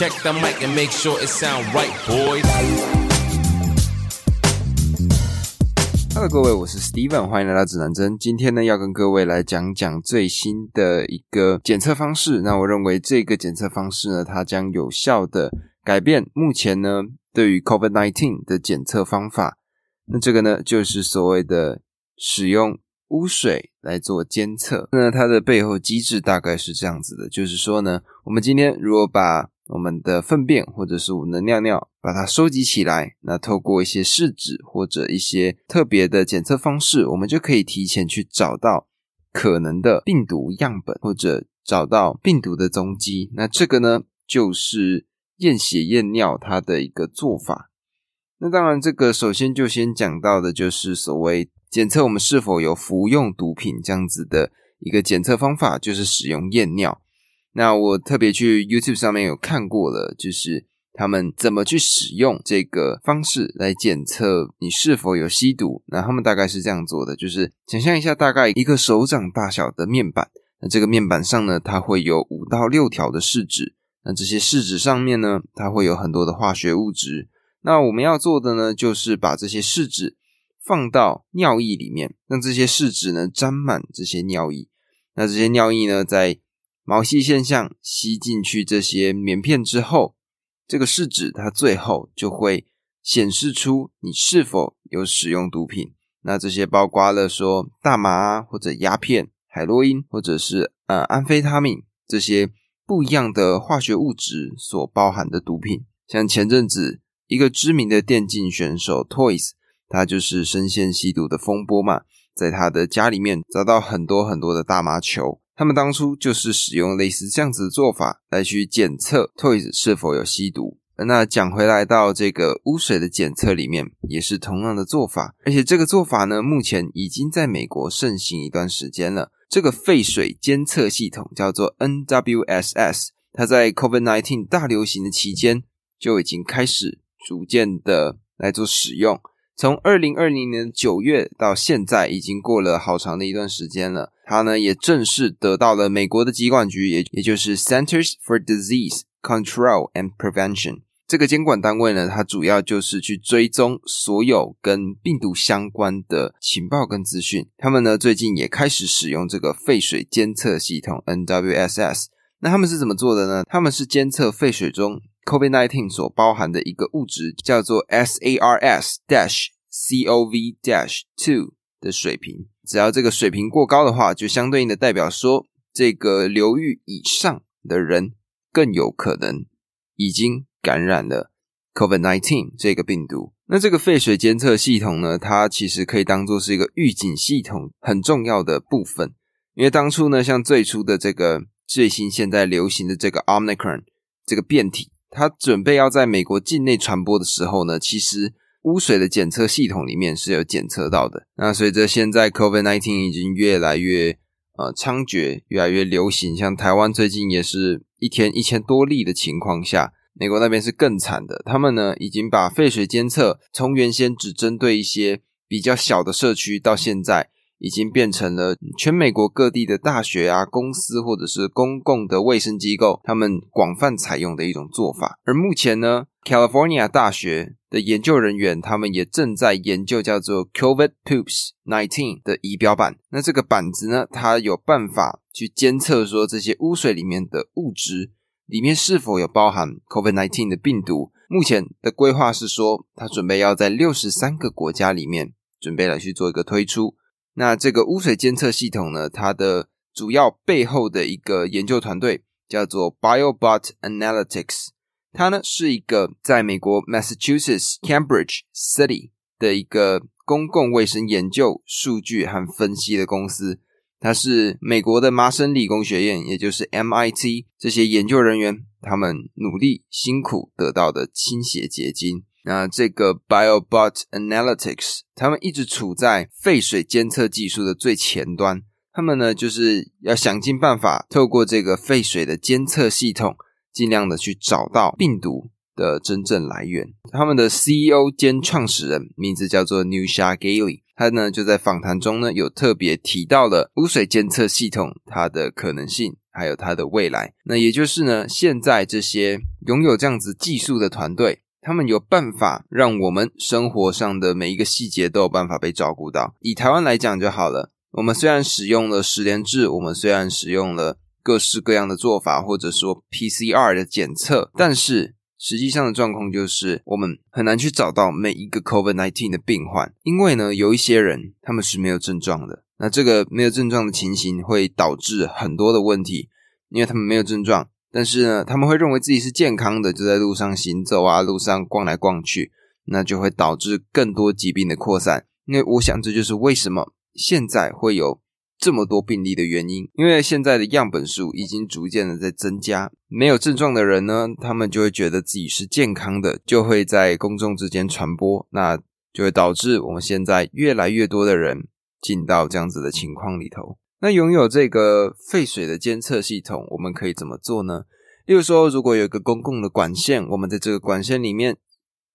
Check the mic and make sure it sound right, boys. Hello，各位，我是 Steven，欢迎来到指南针。今天呢，要跟各位来讲讲最新的一个检测方式。那我认为这个检测方式呢，它将有效的改变目前呢对于 COVID-19 的检测方法。那这个呢，就是所谓的使用污水来做监测。那它的背后机制大概是这样子的，就是说呢，我们今天如果把我们的粪便或者是我们的尿尿，把它收集起来，那透过一些试纸或者一些特别的检测方式，我们就可以提前去找到可能的病毒样本，或者找到病毒的踪迹。那这个呢，就是验血验尿它的一个做法。那当然，这个首先就先讲到的就是所谓检测我们是否有服用毒品这样子的一个检测方法，就是使用验尿。那我特别去 YouTube 上面有看过了，就是他们怎么去使用这个方式来检测你是否有吸毒。那他们大概是这样做的，就是想象一下，大概一个手掌大小的面板，那这个面板上呢，它会有五到六条的试纸，那这些试纸上面呢，它会有很多的化学物质。那我们要做的呢，就是把这些试纸放到尿液里面，让这些试纸呢沾满这些尿液。那这些尿液呢，在毛细现象吸进去这些棉片之后，这个试纸它最后就会显示出你是否有使用毒品。那这些包括了说大麻啊，或者鸦片、海洛因，或者是呃安非他命这些不一样的化学物质所包含的毒品。像前阵子一个知名的电竞选手 Toys，他就是深陷吸毒的风波嘛，在他的家里面找到很多很多的大麻球。他们当初就是使用类似这样子的做法来去检测 Toys 是否有吸毒。那讲回来到这个污水的检测里面，也是同样的做法，而且这个做法呢，目前已经在美国盛行一段时间了。这个废水监测系统叫做 NWSS，它在 COVID-19 大流行的期间就已经开始逐渐的来做使用。从二零二零年九月到现在，已经过了好长的一段时间了。它呢也正式得到了美国的疾管局，也也就是 Centers for Disease Control and Prevention 这个监管单位呢，它主要就是去追踪所有跟病毒相关的情报跟资讯。他们呢最近也开始使用这个废水监测系统 NWSS。那他们是怎么做的呢？他们是监测废水中。COVID-19 所包含的一个物质叫做 SARS-CoV-2 的水平，只要这个水平过高的话，就相对应的代表说，这个流域以上的人更有可能已经感染了 COVID-19 这个病毒。那这个废水监测系统呢，它其实可以当做是一个预警系统很重要的部分，因为当初呢，像最初的这个最新现在流行的这个 Omicron 这个变体。它准备要在美国境内传播的时候呢，其实污水的检测系统里面是有检测到的。那随着现在 COVID-19 已经越来越呃猖獗，越来越流行，像台湾最近也是一天一千多例的情况下，美国那边是更惨的。他们呢已经把废水监测从原先只针对一些比较小的社区，到现在。已经变成了全美国各地的大学啊、公司或者是公共的卫生机构，他们广泛采用的一种做法。而目前呢，California 大学的研究人员，他们也正在研究叫做 COVID Poops Nineteen 的仪表板。那这个板子呢，它有办法去监测说这些污水里面的物质里面是否有包含 COVID Nineteen 的病毒。目前的规划是说，他准备要在六十三个国家里面准备来去做一个推出。那这个污水监测系统呢？它的主要背后的一个研究团队叫做 BioBot Analytics，它呢是一个在美国 Massachusetts Cambridge City 的一个公共卫生研究数据和分析的公司。它是美国的麻省理工学院，也就是 MIT 这些研究人员他们努力辛苦得到的清血结晶。那这个 BioBot Analytics，他们一直处在废水监测技术的最前端。他们呢，就是要想尽办法，透过这个废水的监测系统，尽量的去找到病毒的真正来源。他们的 CEO 兼创始人名字叫做 Newsha Gailey，他呢就在访谈中呢有特别提到了污水监测系统它的可能性还有它的未来。那也就是呢，现在这些拥有这样子技术的团队，他们有办法让我们生活上的每一个细节都有办法被照顾到。以台湾来讲就好了，我们虽然使用了十连制，我们虽然使用了各式各样的做法，或者说 PCR 的检测，但是。实际上的状况就是，我们很难去找到每一个 COVID-19 的病患，因为呢，有一些人他们是没有症状的。那这个没有症状的情形会导致很多的问题，因为他们没有症状，但是呢，他们会认为自己是健康的，就在路上行走啊，路上逛来逛去，那就会导致更多疾病的扩散。因为我想，这就是为什么现在会有。这么多病例的原因，因为现在的样本数已经逐渐的在增加。没有症状的人呢，他们就会觉得自己是健康的，就会在公众之间传播，那就会导致我们现在越来越多的人进到这样子的情况里头。那拥有这个废水的监测系统，我们可以怎么做呢？例如说，如果有一个公共的管线，我们在这个管线里面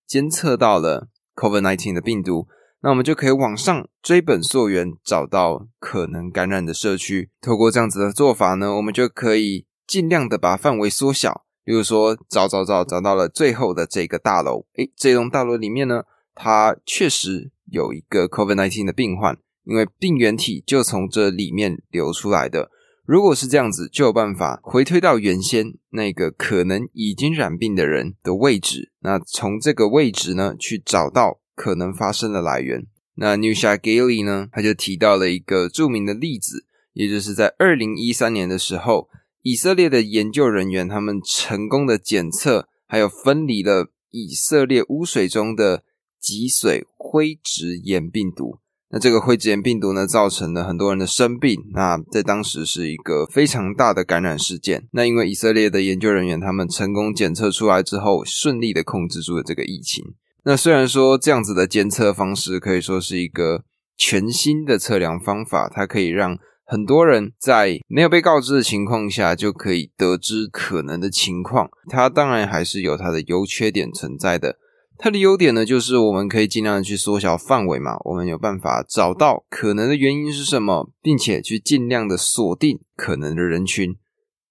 监测到了 COVID-19 的病毒。那我们就可以往上追本溯源，找到可能感染的社区。透过这样子的做法呢，我们就可以尽量的把范围缩小。例如说，找找找找到了最后的这个大楼，诶，这栋大楼里面呢，它确实有一个 COVID-19 的病患，因为病原体就从这里面流出来的。如果是这样子，就有办法回推到原先那个可能已经染病的人的位置。那从这个位置呢，去找到。可能发生的来源。那 Newsha Galey 呢？他就提到了一个著名的例子，也就是在二零一三年的时候，以色列的研究人员他们成功的检测还有分离了以色列污水中的脊髓灰质炎病毒。那这个灰质炎病毒呢，造成了很多人的生病。那在当时是一个非常大的感染事件。那因为以色列的研究人员他们成功检测出来之后，顺利的控制住了这个疫情。那虽然说这样子的监测方式可以说是一个全新的测量方法，它可以让很多人在没有被告知的情况下就可以得知可能的情况。它当然还是有它的优缺点存在的。它的优点呢，就是我们可以尽量的去缩小范围嘛，我们有办法找到可能的原因是什么，并且去尽量的锁定可能的人群。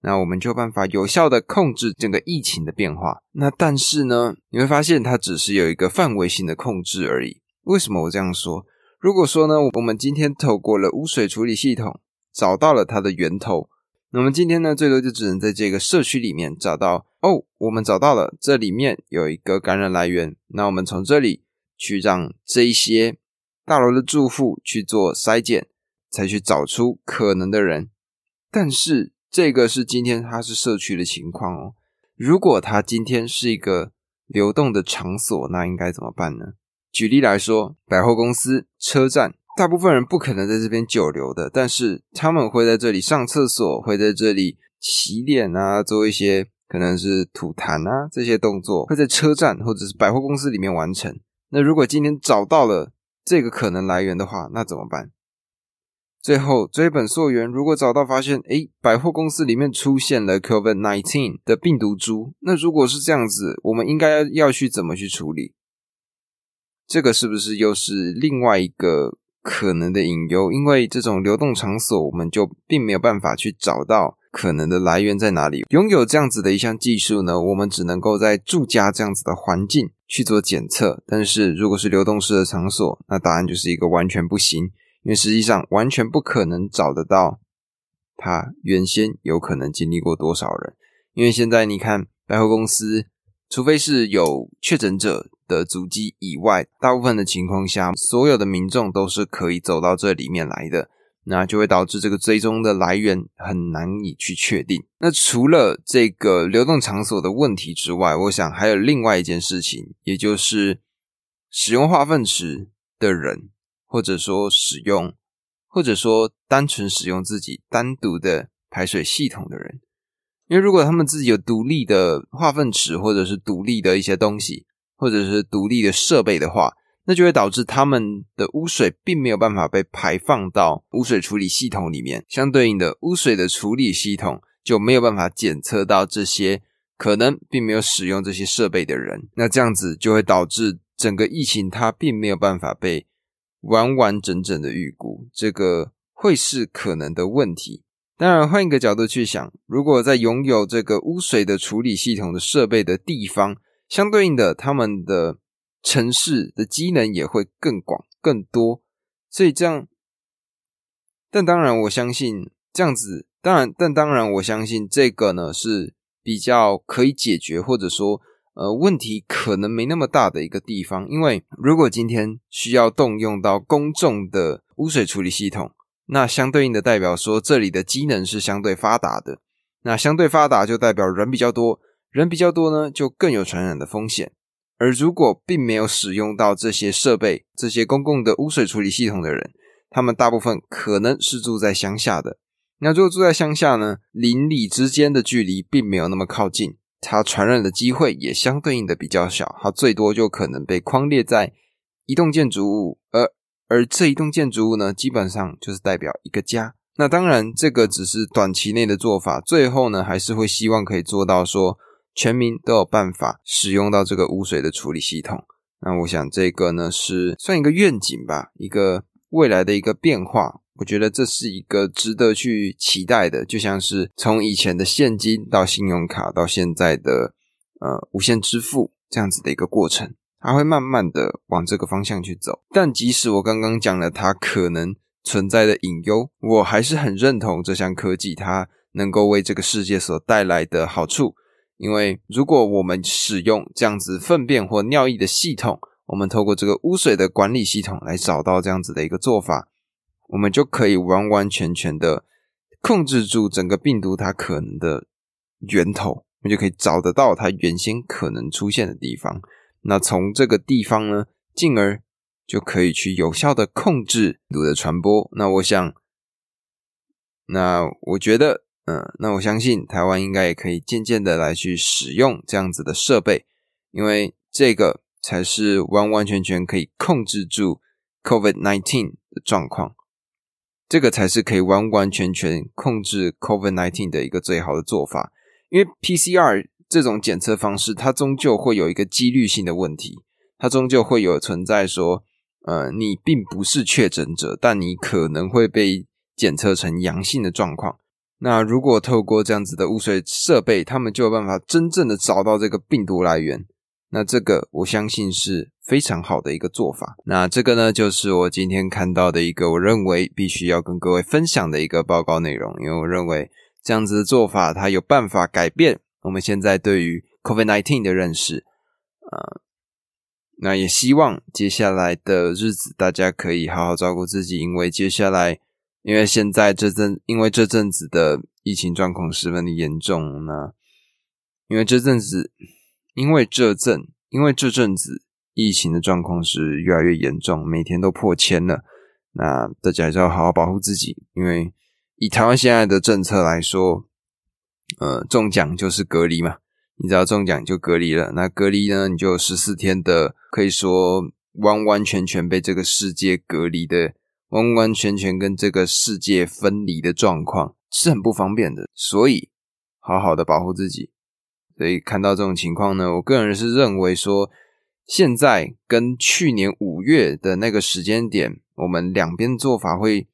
那我们就办法有效的控制整个疫情的变化。那但是呢，你会发现它只是有一个范围性的控制而已。为什么我这样说？如果说呢，我们今天透过了污水处理系统找到了它的源头，那么今天呢，最多就只能在这个社区里面找到。哦，我们找到了这里面有一个感染来源。那我们从这里去让这一些大楼的住户去做筛检，才去找出可能的人。但是。这个是今天它是社区的情况哦。如果它今天是一个流动的场所，那应该怎么办呢？举例来说，百货公司、车站，大部分人不可能在这边久留的，但是他们会在这里上厕所，会在这里洗脸啊，做一些可能是吐痰啊这些动作，会在车站或者是百货公司里面完成。那如果今天找到了这个可能来源的话，那怎么办？最后追本溯源，如果找到发现，诶，百货公司里面出现了 COVID nineteen 的病毒株，那如果是这样子，我们应该要去怎么去处理？这个是不是又是另外一个可能的隐忧？因为这种流动场所，我们就并没有办法去找到可能的来源在哪里。拥有这样子的一项技术呢，我们只能够在住家这样子的环境去做检测，但是如果是流动式的场所，那答案就是一个完全不行。因为实际上完全不可能找得到他原先有可能经历过多少人，因为现在你看百货公司，除非是有确诊者的足迹以外，大部分的情况下，所有的民众都是可以走到这里面来的，那就会导致这个追踪的来源很难以去确定。那除了这个流动场所的问题之外，我想还有另外一件事情，也就是使用化粪池的人。或者说使用，或者说单纯使用自己单独的排水系统的人，因为如果他们自己有独立的化粪池，或者是独立的一些东西，或者是独立的设备的话，那就会导致他们的污水并没有办法被排放到污水处理系统里面，相对应的污水的处理系统就没有办法检测到这些可能并没有使用这些设备的人，那这样子就会导致整个疫情它并没有办法被。完完整整的预估，这个会是可能的问题。当然，换一个角度去想，如果在拥有这个污水的处理系统的设备的地方，相对应的，他们的城市的机能也会更广、更多。所以这样，但当然，我相信这样子，当然，但当然，我相信这个呢是比较可以解决，或者说，呃，问题可能没那么大的一个地方。因为如果今天需要动用到公众的污水处理系统，那相对应的代表说，这里的机能是相对发达的。那相对发达就代表人比较多，人比较多呢，就更有传染的风险。而如果并没有使用到这些设备、这些公共的污水处理系统的人，他们大部分可能是住在乡下的。那如果住在乡下呢，邻里之间的距离并没有那么靠近，它传染的机会也相对应的比较小。它最多就可能被框列在一栋建筑物，而而这一栋建筑物呢，基本上就是代表一个家。那当然，这个只是短期内的做法，最后呢，还是会希望可以做到说，全民都有办法使用到这个污水的处理系统。那我想，这个呢是算一个愿景吧，一个未来的一个变化。我觉得这是一个值得去期待的，就像是从以前的现金到信用卡，到现在的呃无线支付这样子的一个过程。它会慢慢的往这个方向去走，但即使我刚刚讲了它可能存在的隐忧，我还是很认同这项科技它能够为这个世界所带来的好处。因为如果我们使用这样子粪便或尿液的系统，我们透过这个污水的管理系统来找到这样子的一个做法，我们就可以完完全全的控制住整个病毒它可能的源头，我们就可以找得到它原先可能出现的地方。那从这个地方呢，进而就可以去有效的控制病毒的传播。那我想，那我觉得，嗯，那我相信台湾应该也可以渐渐的来去使用这样子的设备，因为这个才是完完全全可以控制住 COVID nineteen 的状况，这个才是可以完完全全控制 COVID nineteen 的一个最好的做法，因为 PCR。这种检测方式，它终究会有一个几率性的问题，它终究会有存在说，呃，你并不是确诊者，但你可能会被检测成阳性的状况。那如果透过这样子的污水设备，他们就有办法真正的找到这个病毒来源。那这个我相信是非常好的一个做法。那这个呢，就是我今天看到的一个我认为必须要跟各位分享的一个报告内容，因为我认为这样子的做法，它有办法改变。我们现在对于 COVID-19 的认识，呃，那也希望接下来的日子大家可以好好照顾自己，因为接下来，因为现在这阵，因为这阵子的疫情状况十分的严重，那因为这阵子，因为这阵，因为这阵子疫情的状况是越来越严重，每天都破千了，那大家还是要好好保护自己，因为以台湾现在的政策来说。呃，中奖就是隔离嘛，你只要中奖就隔离了。那隔离呢，你就十四天的，可以说完完全全被这个世界隔离的，完完全全跟这个世界分离的状况，是很不方便的。所以，好好的保护自己。所以看到这种情况呢，我个人是认为说，现在跟去年五月的那个时间点，我们两边做法会，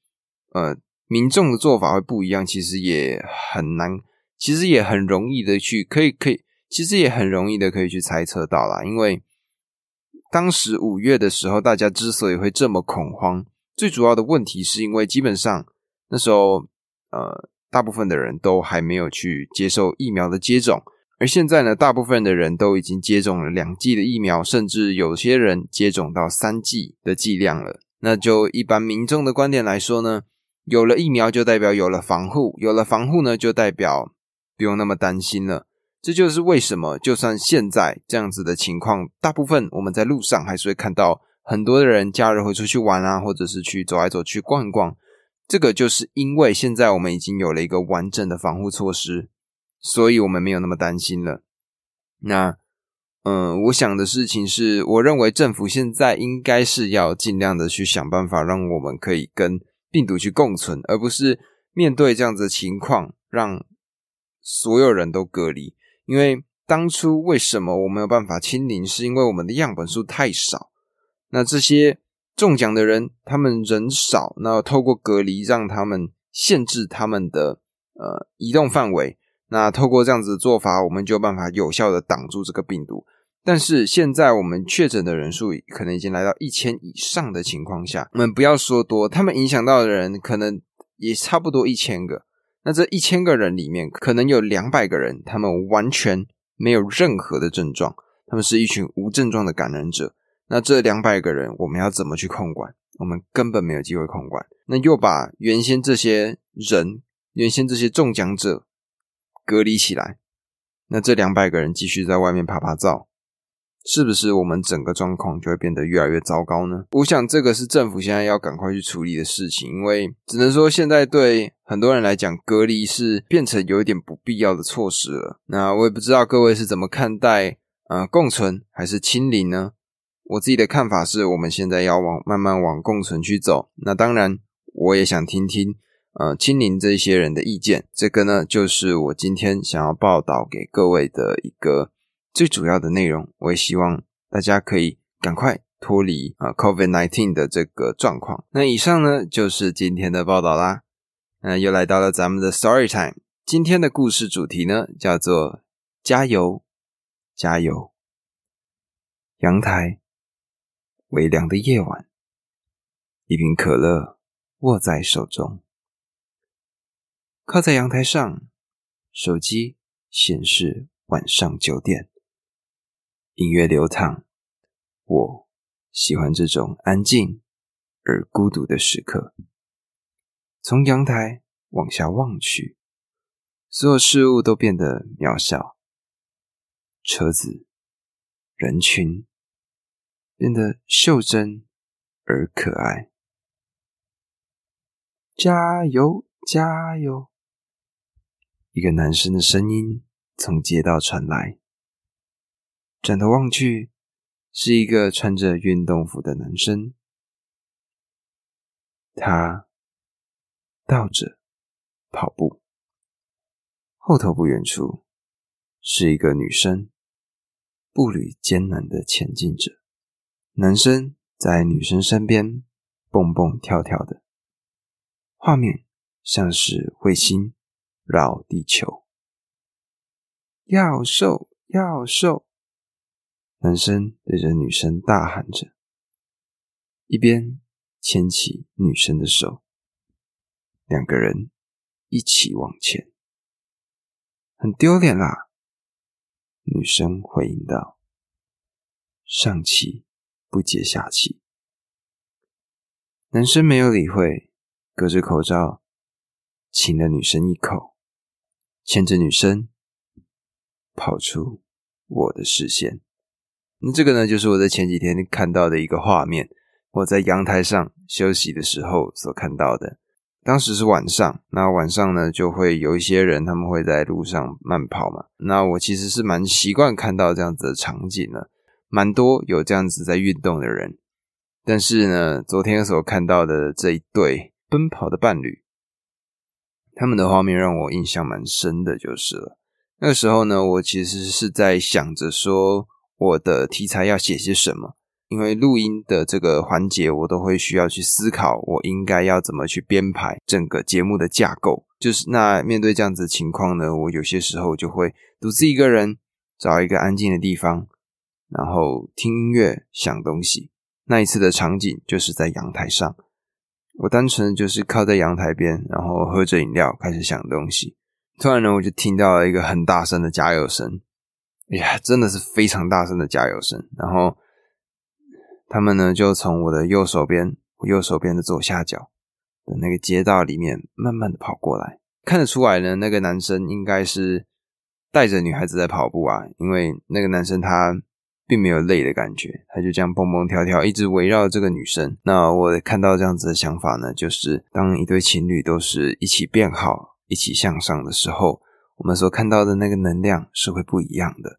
呃，民众的做法会不一样，其实也很难。其实也很容易的去，可以可以，其实也很容易的可以去猜测到啦。因为当时五月的时候，大家之所以会这么恐慌，最主要的问题是因为基本上那时候，呃，大部分的人都还没有去接受疫苗的接种，而现在呢，大部分的人都已经接种了两剂的疫苗，甚至有些人接种到三剂的剂量了。那就一般民众的观点来说呢，有了疫苗就代表有了防护，有了防护呢就代表。不用那么担心了，这就是为什么，就算现在这样子的情况，大部分我们在路上还是会看到很多的人假日会出去玩啊，或者是去走来走去逛一逛。这个就是因为现在我们已经有了一个完整的防护措施，所以我们没有那么担心了。那，嗯，我想的事情是，我认为政府现在应该是要尽量的去想办法，让我们可以跟病毒去共存，而不是面对这样子的情况让。所有人都隔离，因为当初为什么我没有办法清零，是因为我们的样本数太少。那这些中奖的人，他们人少，那透过隔离让他们限制他们的呃移动范围。那透过这样子的做法，我们就有办法有效的挡住这个病毒。但是现在我们确诊的人数可能已经来到一千以上的情况下，我们不要说多，他们影响到的人可能也差不多一千个。那这一千个人里面，可能有两百个人，他们完全没有任何的症状，他们是一群无症状的感染者。那这两百个人，我们要怎么去控管？我们根本没有机会控管。那又把原先这些人，原先这些中奖者隔离起来，那这两百个人继续在外面爬爬照。是不是我们整个状况就会变得越来越糟糕呢？我想这个是政府现在要赶快去处理的事情，因为只能说现在对很多人来讲，隔离是变成有一点不必要的措施了。那我也不知道各位是怎么看待，呃，共存还是清零呢？我自己的看法是，我们现在要往慢慢往共存去走。那当然，我也想听听，呃，清零这些人的意见。这个呢，就是我今天想要报道给各位的一个。最主要的内容，我也希望大家可以赶快脱离啊 COVID nineteen 的这个状况。那以上呢就是今天的报道啦。那又来到了咱们的 Story Time。今天的故事主题呢叫做“加油，加油”。阳台，微凉的夜晚，一瓶可乐握在手中，靠在阳台上，手机显示晚上九点。音乐流淌，我喜欢这种安静而孤独的时刻。从阳台往下望去，所有事物都变得渺小，车子、人群变得袖珍而可爱。加油，加油！一个男生的声音从街道传来。转头望去，是一个穿着运动服的男生。他倒着跑步，后头不远处是一个女生，步履艰难的前进着。男生在女生身边蹦蹦跳跳的，画面像是彗星绕地球。要瘦，要瘦。男生对着女生大喊着，一边牵起女生的手，两个人一起往前。很丢脸啦！女生回应道：“上气不接下气。”男生没有理会，隔着口罩亲了女生一口，牵着女生跑出我的视线。那这个呢，就是我在前几天看到的一个画面。我在阳台上休息的时候所看到的。当时是晚上，那晚上呢，就会有一些人，他们会在路上慢跑嘛。那我其实是蛮习惯看到这样子的场景的，蛮多有这样子在运动的人。但是呢，昨天所看到的这一对奔跑的伴侣，他们的画面让我印象蛮深的，就是了。那个时候呢，我其实是在想着说。我的题材要写些什么？因为录音的这个环节，我都会需要去思考，我应该要怎么去编排整个节目的架构。就是那面对这样子的情况呢，我有些时候就会独自一个人找一个安静的地方，然后听音乐、想东西。那一次的场景就是在阳台上，我单纯就是靠在阳台边，然后喝着饮料，开始想东西。突然呢，我就听到了一个很大声的加油声。哎呀，真的是非常大声的加油声。然后他们呢，就从我的右手边，我右手边的左下角的那个街道里面，慢慢的跑过来。看得出来呢，那个男生应该是带着女孩子在跑步啊，因为那个男生他并没有累的感觉，他就这样蹦蹦跳跳，一直围绕这个女生。那我看到这样子的想法呢，就是当一对情侣都是一起变好、一起向上的时候。我们所看到的那个能量是会不一样的。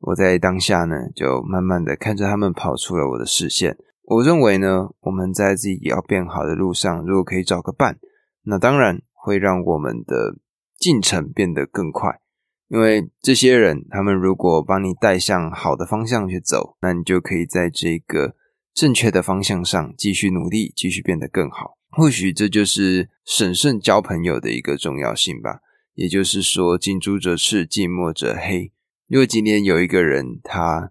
我在当下呢，就慢慢的看着他们跑出了我的视线。我认为呢，我们在自己要变好的路上，如果可以找个伴，那当然会让我们的进程变得更快。因为这些人，他们如果帮你带向好的方向去走，那你就可以在这个正确的方向上继续努力，继续变得更好。或许这就是审慎交朋友的一个重要性吧。也就是说，近朱者赤，近墨者黑。如果今天有一个人，他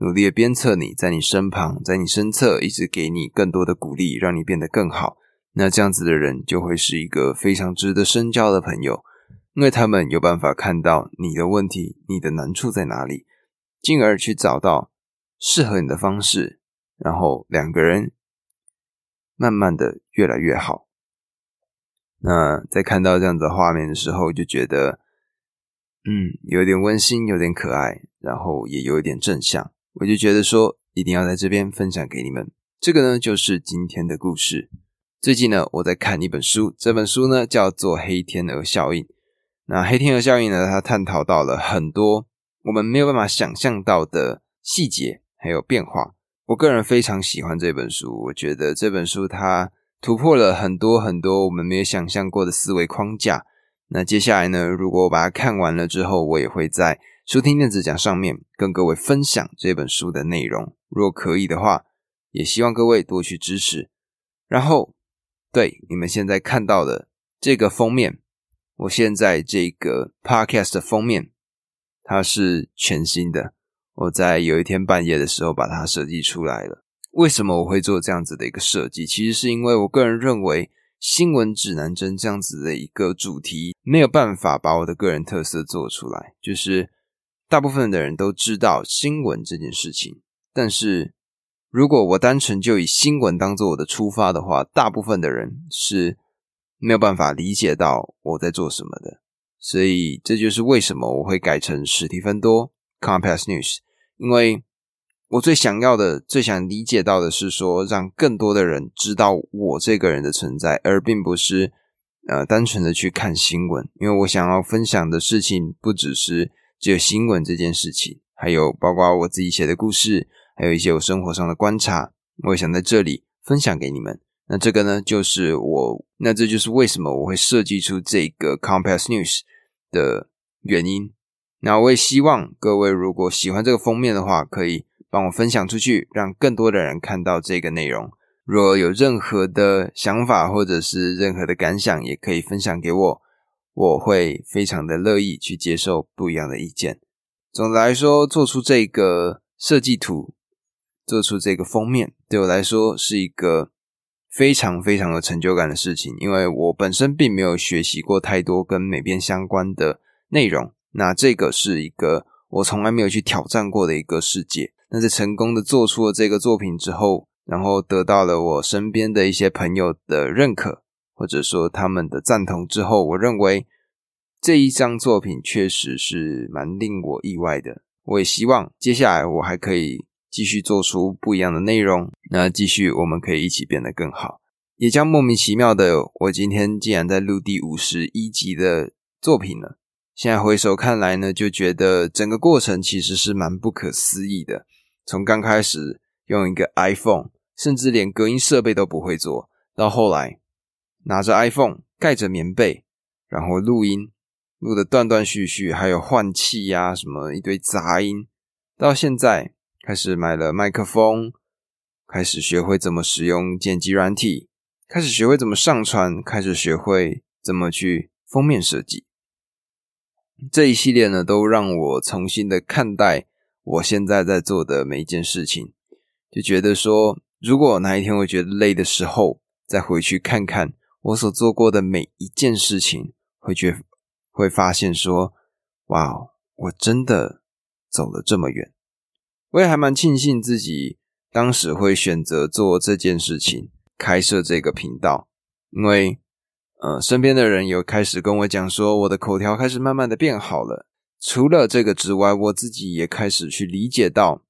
努力的鞭策你，在你身旁，在你身侧，一直给你更多的鼓励，让你变得更好，那这样子的人就会是一个非常值得深交的朋友。因为他们有办法看到你的问题、你的难处在哪里，进而去找到适合你的方式，然后两个人慢慢的越来越好。那在看到这样子画面的时候，就觉得，嗯，有点温馨，有点可爱，然后也有一点正向。我就觉得说，一定要在这边分享给你们。这个呢，就是今天的故事。最近呢，我在看一本书，这本书呢叫做《黑天鹅效应》。那黑天鹅效应呢？它探讨到了很多我们没有办法想象到的细节，还有变化。我个人非常喜欢这本书，我觉得这本书它突破了很多很多我们没有想象过的思维框架。那接下来呢？如果我把它看完了之后，我也会在书听电子讲上面跟各位分享这本书的内容。若可以的话，也希望各位多去支持。然后，对你们现在看到的这个封面。我现在这个 podcast 的封面，它是全新的。我在有一天半夜的时候把它设计出来了。为什么我会做这样子的一个设计？其实是因为我个人认为，新闻指南针这样子的一个主题没有办法把我的个人特色做出来。就是大部分的人都知道新闻这件事情，但是如果我单纯就以新闻当做我的出发的话，大部分的人是。没有办法理解到我在做什么的，所以这就是为什么我会改成史蒂芬多 Compass News，因为我最想要的、最想理解到的是说，让更多的人知道我这个人的存在，而并不是呃单纯的去看新闻。因为我想要分享的事情不只是只有新闻这件事情，还有包括我自己写的故事，还有一些我生活上的观察，我也想在这里分享给你们。那这个呢，就是我，那这就是为什么我会设计出这个 Compass News 的原因。那我也希望各位如果喜欢这个封面的话，可以帮我分享出去，让更多的人看到这个内容。若有任何的想法或者是任何的感想，也可以分享给我，我会非常的乐意去接受不一样的意见。总的来说，做出这个设计图，做出这个封面，对我来说是一个。非常非常有成就感的事情，因为我本身并没有学习过太多跟美编相关的内容，那这个是一个我从来没有去挑战过的一个世界。那在成功的做出了这个作品之后，然后得到了我身边的一些朋友的认可，或者说他们的赞同之后，我认为这一张作品确实是蛮令我意外的。我也希望接下来我还可以。继续做出不一样的内容，那继续我们可以一起变得更好。也将莫名其妙的，我今天竟然在录第五十一集的作品了。现在回首看来呢，就觉得整个过程其实是蛮不可思议的。从刚开始用一个 iPhone，甚至连隔音设备都不会做到后来拿着 iPhone 盖着棉被，然后录音录的断断续续，还有换气呀什么一堆杂音，到现在。开始买了麦克风，开始学会怎么使用剪辑软体，开始学会怎么上传，开始学会怎么去封面设计。这一系列呢，都让我重新的看待我现在在做的每一件事情，就觉得说，如果哪一天我觉得累的时候，再回去看看我所做过的每一件事情，会觉会发现说，哇，我真的走了这么远。我也还蛮庆幸自己当时会选择做这件事情，开设这个频道，因为呃，身边的人有开始跟我讲说，我的口条开始慢慢的变好了。除了这个之外，我自己也开始去理解到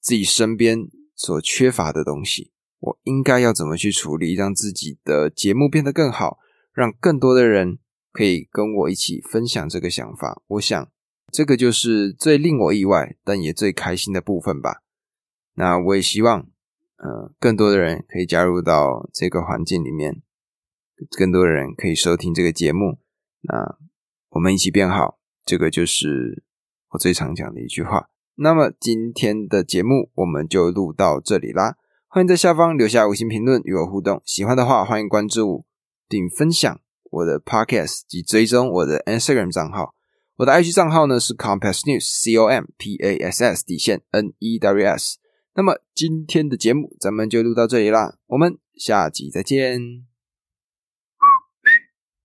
自己身边所缺乏的东西，我应该要怎么去处理，让自己的节目变得更好，让更多的人可以跟我一起分享这个想法。我想。这个就是最令我意外，但也最开心的部分吧。那我也希望，呃，更多的人可以加入到这个环境里面，更多的人可以收听这个节目。那我们一起变好，这个就是我最常讲的一句话。那么今天的节目我们就录到这里啦。欢迎在下方留下五星评论与我互动。喜欢的话，欢迎关注并分享我的 Podcast 及追踪我的 Instagram 账号。我的 IG 账号呢是 Compass News C O M P A S S 底线 N E W S。那么今天的节目咱们就录到这里啦，我们下集再见。